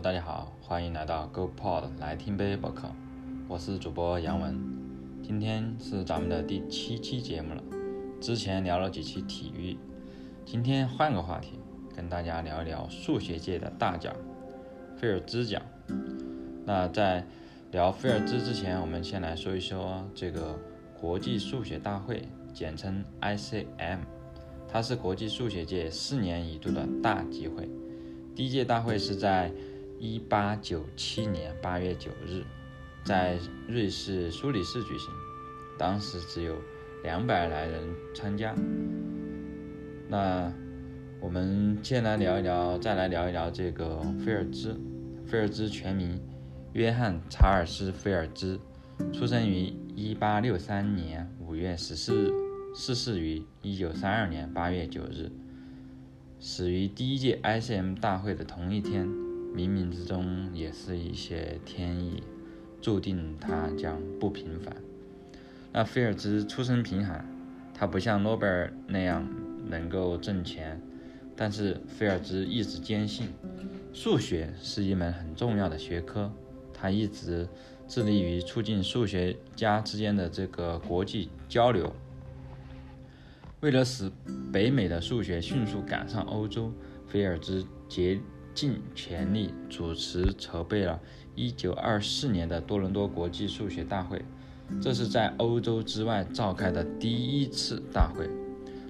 大家好，欢迎来到 GoPod 来听杯播客，我是主播杨文，今天是咱们的第七期节目了。之前聊了几期体育，今天换个话题，跟大家聊一聊数学界的大奖——菲尔兹奖。那在聊菲尔兹之前，我们先来说一说这个国际数学大会，简称 ICM，它是国际数学界四年一度的大集会。第一届大会是在一八九七年八月九日，在瑞士苏黎世举行，当时只有两百来人参加。那我们先来聊一聊，再来聊一聊这个菲尔兹。菲尔兹全名约翰查尔斯·菲尔兹，出生于一八六三年五月十四日，逝世于一九三二年八月九日。始于第一届 ICM 大会的同一天，冥冥之中也是一些天意，注定他将不平凡。那菲尔兹出身贫寒，他不像诺贝尔那样能够挣钱，但是菲尔兹一直坚信，数学是一门很重要的学科，他一直致力于促进数学家之间的这个国际交流。为了使北美的数学迅速赶上欧洲，菲尔兹竭尽全力主持筹备了1924年的多伦多国际数学大会。这是在欧洲之外召开的第一次大会。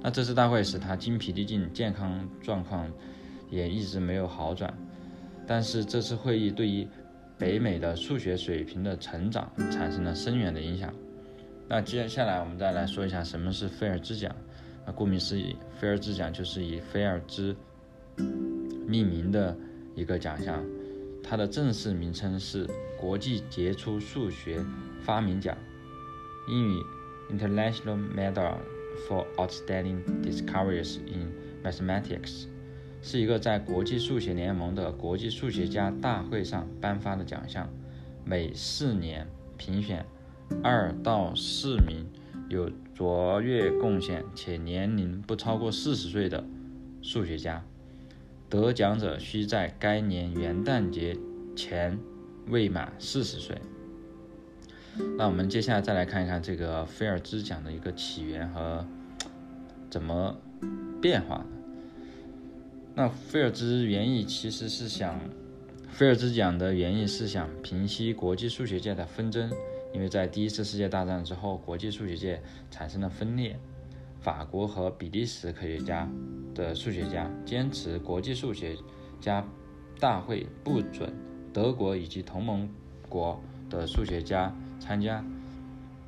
那这次大会使他精疲力尽，健康状况也一直没有好转。但是这次会议对于北美的数学水平的成长产生了深远的影响。那接下来我们再来说一下什么是菲尔兹奖。那顾名思义，菲尔兹奖就是以菲尔兹命名的一个奖项，它的正式名称是国际杰出数学发明奖，英语 International Medal for Outstanding Discoveries in Mathematics，是一个在国际数学联盟的国际数学家大会上颁发的奖项，每四年评选二到四名。有卓越贡献且年龄不超过四十岁的数学家，得奖者需在该年元旦节前未满四十岁。那我们接下来再来看一看这个菲尔兹奖的一个起源和怎么变化的。那菲尔兹原意其实是想，菲尔兹奖的原意是想平息国际数学界的纷争。因为在第一次世界大战之后，国际数学界产生了分裂。法国和比利时科学家的数学家坚持国际数学家大会不准德国以及同盟国的数学家参加。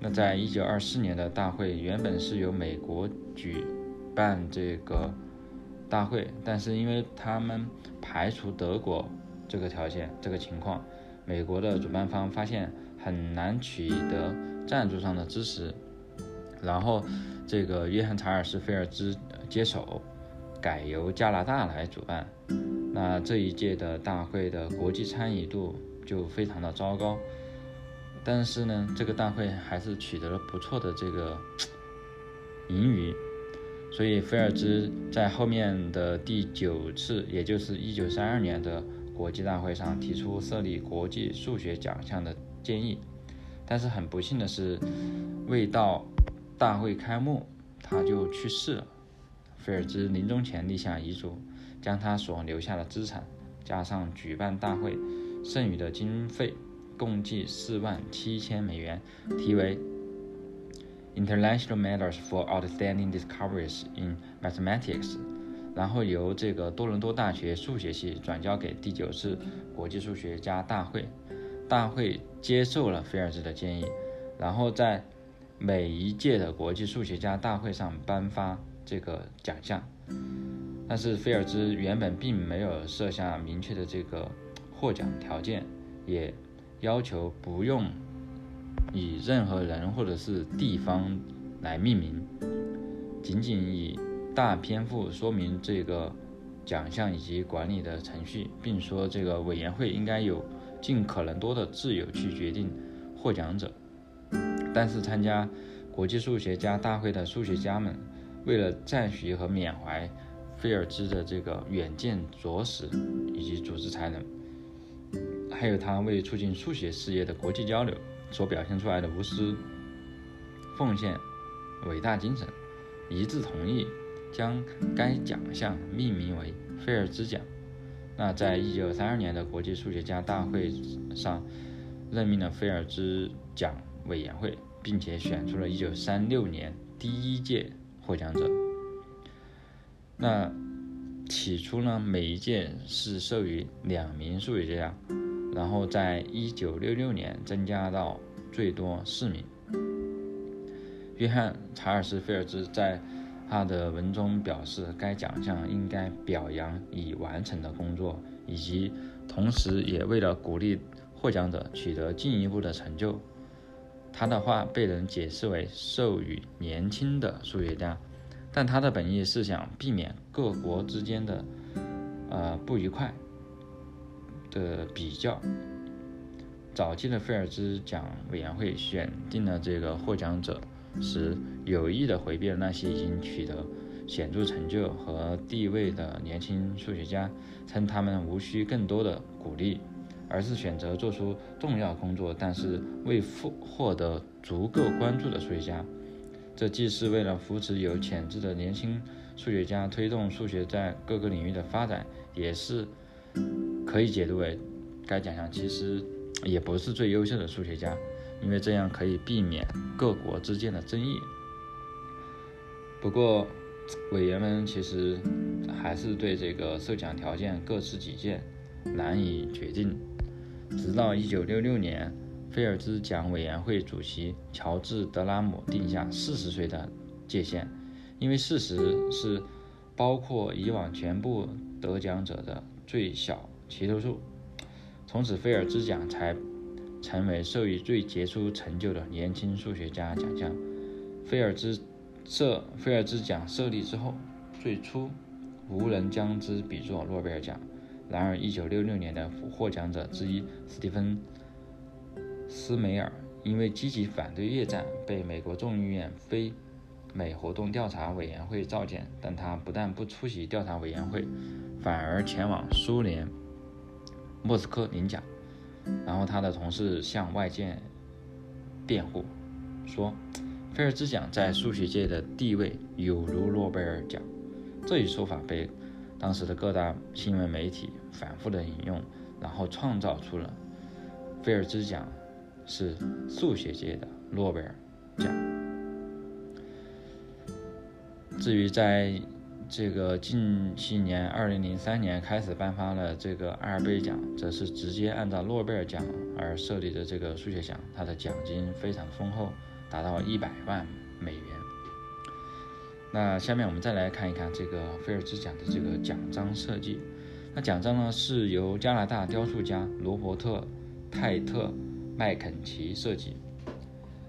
那在一九二四年的大会原本是由美国举办这个大会，但是因为他们排除德国这个条件、这个情况，美国的主办方发现。很难取得赞助商的支持，然后这个约翰查尔斯菲尔兹接手，改由加拿大来主办。那这一届的大会的国际参与度就非常的糟糕，但是呢，这个大会还是取得了不错的这个盈余，所以菲尔兹在后面的第九次，也就是一九三二年的国际大会上提出设立国际数学奖项的。建议，但是很不幸的是，未到大会开幕，他就去世了。菲尔兹临终前立下遗嘱，将他所留下的资产加上举办大会剩余的经费，共计四万七千美元，题为 International Medals for Outstanding Discoveries in Mathematics，然后由这个多伦多大学数学系转交给第九次国际数学家大会。大会接受了菲尔兹的建议，然后在每一届的国际数学家大会上颁发这个奖项。但是菲尔兹原本并没有设下明确的这个获奖条件，也要求不用以任何人或者是地方来命名，仅仅以大篇幅说明这个奖项以及管理的程序，并说这个委员会应该有。尽可能多的自由去决定获奖者，但是参加国际数学家大会的数学家们，为了赞许和缅怀菲尔兹的这个远见卓识以及组织才能，还有他为促进数学事业的国际交流所表现出来的无私奉献、伟大精神，一致同意将该奖项命名为菲尔兹奖。那在一九三二年的国际数学家大会上，任命了菲尔兹奖委员会，并且选出了一九三六年第一届获奖者。那起初呢，每一届是授予两名数学家，然后在一九六六年增加到最多四名。约翰·查尔斯·菲尔兹在他的文中表示，该奖项应该表扬已完成的工作，以及同时也为了鼓励获奖者取得进一步的成就。他的话被人解释为授予年轻的数学家，但他的本意是想避免各国之间的呃不愉快的比较。早期的菲尔兹奖委员会选定了这个获奖者。时有意的回避了那些已经取得显著成就和地位的年轻数学家，称他们无需更多的鼓励，而是选择做出重要工作但是未获获得足够关注的数学家。这既是为了扶持有潜质的年轻数学家，推动数学在各个领域的发展，也是可以解读为该奖项其实也不是最优秀的数学家。因为这样可以避免各国之间的争议。不过，委员们其实还是对这个授奖条件各持己见，难以决定。直到1966年，菲尔兹奖委员会主席乔治·德拉姆定下40岁的界限，因为40是包括以往全部得奖者的最小齐头数。从此，菲尔兹奖才。成为授予最杰出成就的年轻数学家奖项。菲尔兹设菲尔兹奖设立之后，最初无人将之比作诺贝尔奖。然而，1966年的获奖者之一斯蒂芬·斯梅尔因为积极反对越战，被美国众议院非美活动调查委员会召见，但他不但不出席调查委员会，反而前往苏联莫斯科领奖。然后他的同事向外界辩护说，菲尔兹奖在数学界的地位有如诺贝尔奖。这一说法被当时的各大新闻媒体反复的引用，然后创造出了菲尔兹奖是数学界的诺贝尔奖。至于在这个近些年，二零零三年开始颁发了这个阿尔贝奖，则是直接按照诺贝尔奖而设立的这个数学奖，它的奖金非常丰厚，达到一百万美元。那下面我们再来看一看这个菲尔兹奖的这个奖章设计。那奖章呢是由加拿大雕塑家罗伯特·泰特·麦肯齐设计，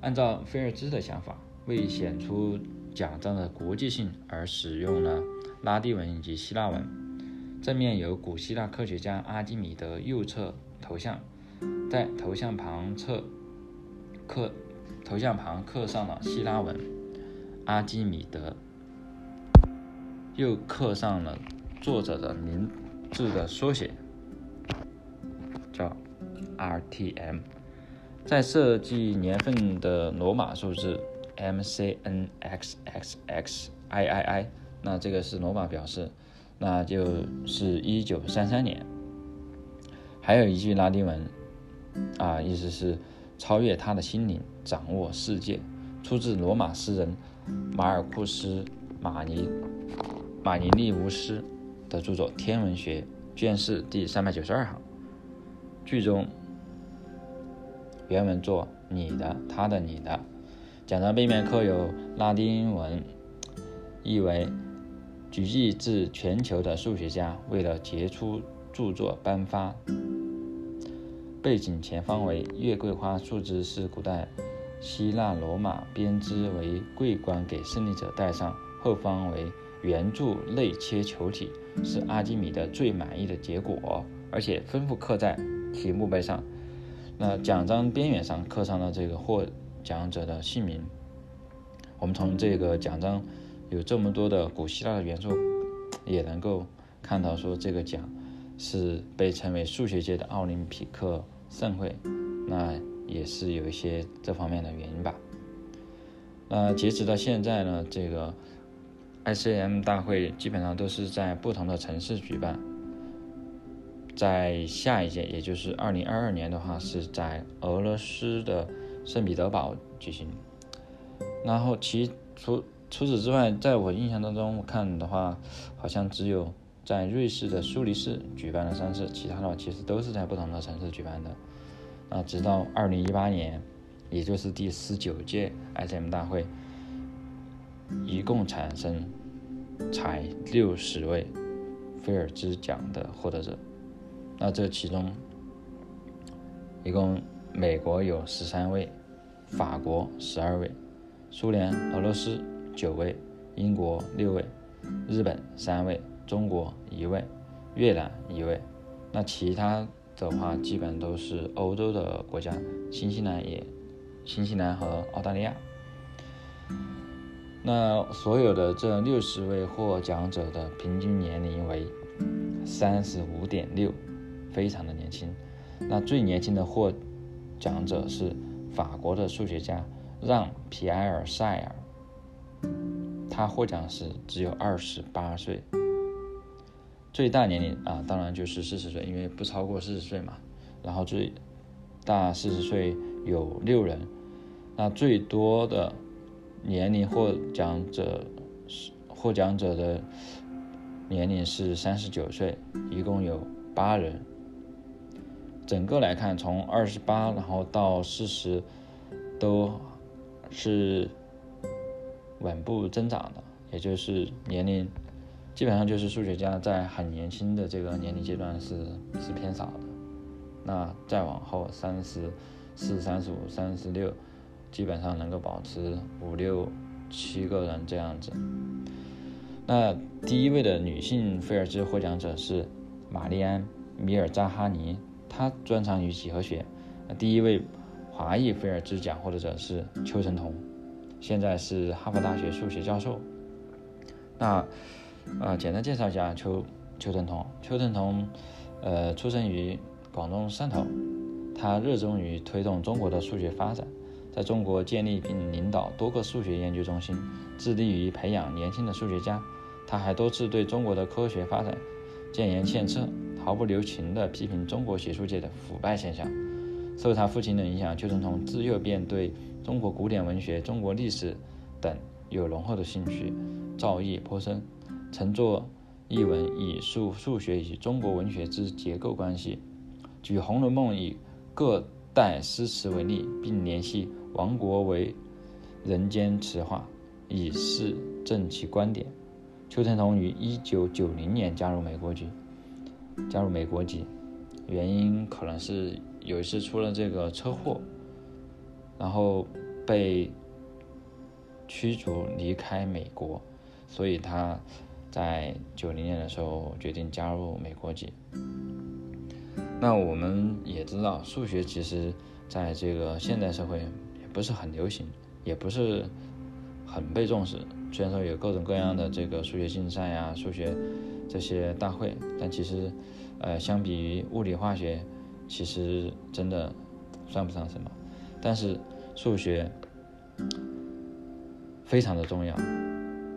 按照菲尔兹的想法，为显出。奖章的国际性而使用了拉丁文以及希腊文。正面有古希腊科学家阿基米德右侧头像，在头像旁侧刻头像旁刻上了希腊文阿基米德，又刻上了作者的名字的缩写，叫 RTM。在设计年份的罗马数字。M C N X X X I I I，那这个是罗马表示，那就是一九三三年。还有一句拉丁文，啊，意思是超越他的心灵，掌握世界，出自罗马诗人马尔库斯·马尼马尼利乌斯的著作《天文学》卷四第三百九十二行。剧中原文作你的，他的，你的。奖章背面刻有拉丁文，意为举迹自全球的数学家为了杰出著作颁发。背景前方为月桂花树枝，是古代希腊罗马编织为桂冠给胜利者戴上；后方为圆柱内切球体，是阿基米德最满意的结果，而且丰富刻在题墓碑上。那奖章边缘上刻上了这个获。奖者的姓名，我们从这个奖章有这么多的古希腊的元素，也能够看到说这个奖是被称为数学界的奥林匹克盛会，那也是有一些这方面的原因吧。那截止到现在呢，这个 ICM 大会基本上都是在不同的城市举办。在下一届，也就是二零二二年的话，是在俄罗斯的圣彼得堡举行。然后其除除此之外，在我印象当中看的话，好像只有在瑞士的苏黎世举办了三次，其他的话其实都是在不同的城市举办的。啊，直到二零一八年，也就是第十九届 ICM 大会，一共产生才六十位菲尔兹奖的获得者。那这其中，一共美国有十三位，法国十二位，苏联、俄罗斯九位，英国六位，日本三位，中国一位，越南一位。那其他的话，基本都是欧洲的国家，新西兰也，新西兰和澳大利亚。那所有的这六十位获奖者的平均年龄为三十五点六。非常的年轻，那最年轻的获奖者是法国的数学家让·皮埃尔·塞尔，他获奖时只有二十八岁。最大年龄啊，当然就是四十岁，因为不超过四十岁嘛。然后最大四十岁有六人，那最多的年龄获奖者是获奖者的年龄是三十九岁，一共有八人。整个来看，从二十八然后到四十，都是稳步增长的，也就是年龄基本上就是数学家在很年轻的这个年龄阶段是是偏少的。那再往后三十四、三十五、三十六，基本上能够保持五六七个人这样子。那第一位的女性菲尔兹获奖者是玛丽安·米尔扎哈尼。她专长于几何学。第一位华裔菲尔兹奖获得者是邱成桐，现在是哈佛大学数学教授。那，呃，简单介绍一下邱邱成桐。邱成桐，呃，出生于广东汕头，他热衷于推动中国的数学发展，在中国建立并领导多个数学研究中心，致力于培养年轻的数学家。他还多次对中国的科学发展建言献策。毫不留情地批评中国学术界的腐败现象。受他父亲的影响，邱成桐自幼便对中国古典文学、中国历史等有浓厚的兴趣，造诣颇深，曾作一文以述数学与中国文学之结构关系，举《红楼梦》以各代诗词为例，并联系亡国为人间词话，以示正其观点。邱成桐于1990年加入美国籍。加入美国籍，原因可能是有一次出了这个车祸，然后被驱逐离开美国，所以他在九零年的时候决定加入美国籍。那我们也知道，数学其实在这个现代社会不是很流行，也不是很被重视。虽然说有各种各样的这个数学竞赛呀，数学。这些大会，但其实，呃，相比于物理化学，其实真的算不上什么。但是数学非常的重要，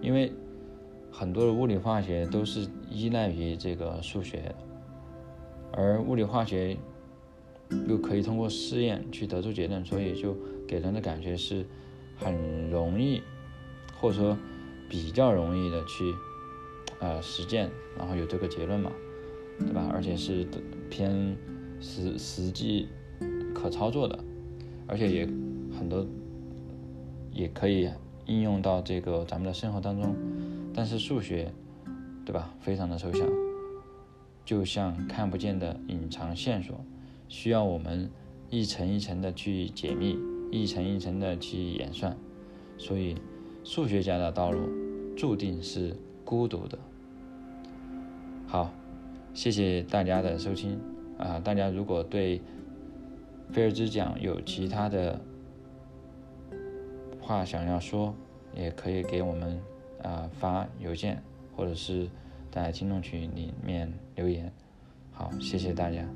因为很多的物理化学都是依赖于这个数学，而物理化学又可以通过试验去得出结论，所以就给人的感觉是很容易，或者说比较容易的去。呃，实践，然后有这个结论嘛，对吧？而且是偏实实际可操作的，而且也很多也可以应用到这个咱们的生活当中。但是数学，对吧？非常的抽象，就像看不见的隐藏线索，需要我们一层一层的去解密，一层一层的去演算。所以，数学家的道路注定是。孤独的，好，谢谢大家的收听啊！大家如果对菲尔兹奖有其他的话想要说，也可以给我们啊发邮件，或者是在听众群里面留言。好谢谢大家。